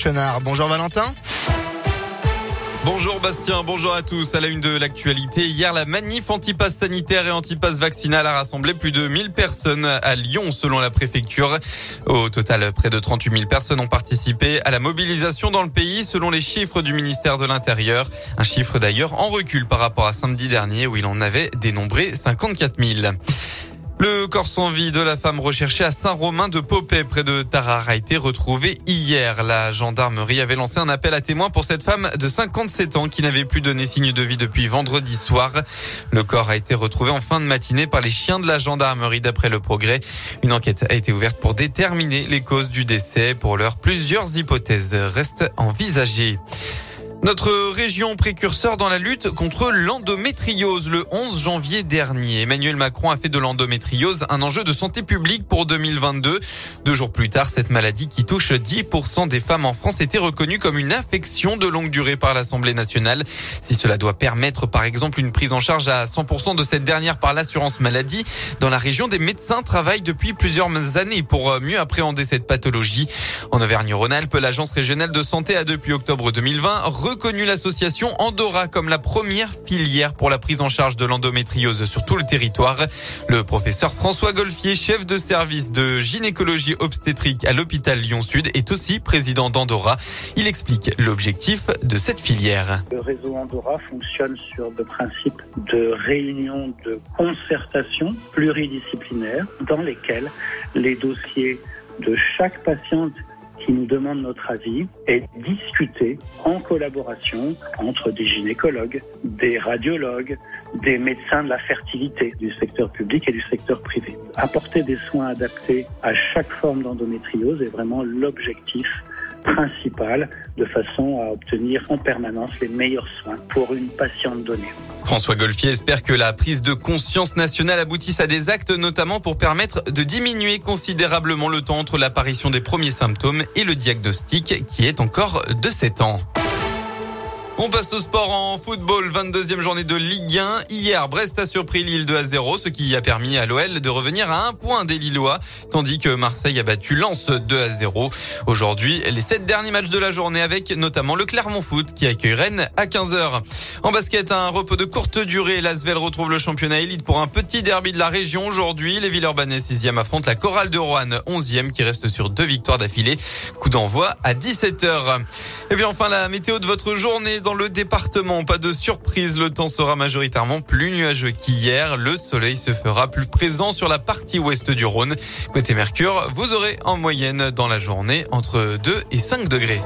Chenard. Bonjour Valentin. Bonjour Bastien, bonjour à tous. À la une de l'actualité, hier la manif anti-pass sanitaire et anti-pass vaccinal a rassemblé plus de 1000 personnes à Lyon selon la préfecture. Au total, près de 38 000 personnes ont participé à la mobilisation dans le pays selon les chiffres du ministère de l'Intérieur. Un chiffre d'ailleurs en recul par rapport à samedi dernier où il en avait dénombré 54 000. Le corps sans vie de la femme recherchée à Saint-Romain de Popet, près de Tarare, a été retrouvé hier. La gendarmerie avait lancé un appel à témoins pour cette femme de 57 ans qui n'avait plus donné signe de vie depuis vendredi soir. Le corps a été retrouvé en fin de matinée par les chiens de la gendarmerie d'après le progrès. Une enquête a été ouverte pour déterminer les causes du décès. Pour l'heure, plusieurs hypothèses restent envisagées. Notre région précurseur dans la lutte contre l'endométriose. Le 11 janvier dernier, Emmanuel Macron a fait de l'endométriose un enjeu de santé publique pour 2022. Deux jours plus tard, cette maladie qui touche 10% des femmes en France était reconnue comme une infection de longue durée par l'Assemblée nationale. Si cela doit permettre par exemple une prise en charge à 100% de cette dernière par l'assurance maladie, dans la région, des médecins travaillent depuis plusieurs années pour mieux appréhender cette pathologie. En Auvergne-Rhône-Alpes, l'Agence régionale de santé a depuis octobre 2020 reconnu l'association Andorra comme la première filière pour la prise en charge de l'endométriose sur tout le territoire. Le professeur François Golfier, chef de service de gynécologie obstétrique à l'hôpital Lyon-Sud, est aussi président d'Andorra. Il explique l'objectif de cette filière. Le réseau Andorra fonctionne sur le principe de réunion de concertation pluridisciplinaire dans lesquelles les dossiers de chaque patiente qui nous demande notre avis est discuté en collaboration entre des gynécologues, des radiologues, des médecins de la fertilité du secteur public et du secteur privé. Apporter des soins adaptés à chaque forme d'endométriose est vraiment l'objectif principal de façon à obtenir en permanence les meilleurs soins pour une patiente donnée. François Golfier espère que la prise de conscience nationale aboutisse à des actes notamment pour permettre de diminuer considérablement le temps entre l'apparition des premiers symptômes et le diagnostic qui est encore de 7 ans. On passe au sport en football, 22e journée de Ligue 1. Hier, Brest a surpris Lille 2 à 0, ce qui a permis à l'OL de revenir à un point des Lillois, tandis que Marseille a battu Lens 2 à 0. Aujourd'hui, les sept derniers matchs de la journée avec notamment le Clermont Foot qui accueille Rennes à 15h. En basket, un repos de courte durée. L'Asvel retrouve le championnat élite pour un petit derby de la région aujourd'hui. Les Villeurbanais 6e affrontent la Chorale de Roanne 11e qui reste sur deux victoires d'affilée. Coup d'envoi à 17h. Et puis enfin, la météo de votre journée dans le département. Pas de surprise, le temps sera majoritairement plus nuageux qu'hier. Le soleil se fera plus présent sur la partie ouest du Rhône. Côté Mercure, vous aurez en moyenne dans la journée entre 2 et 5 degrés.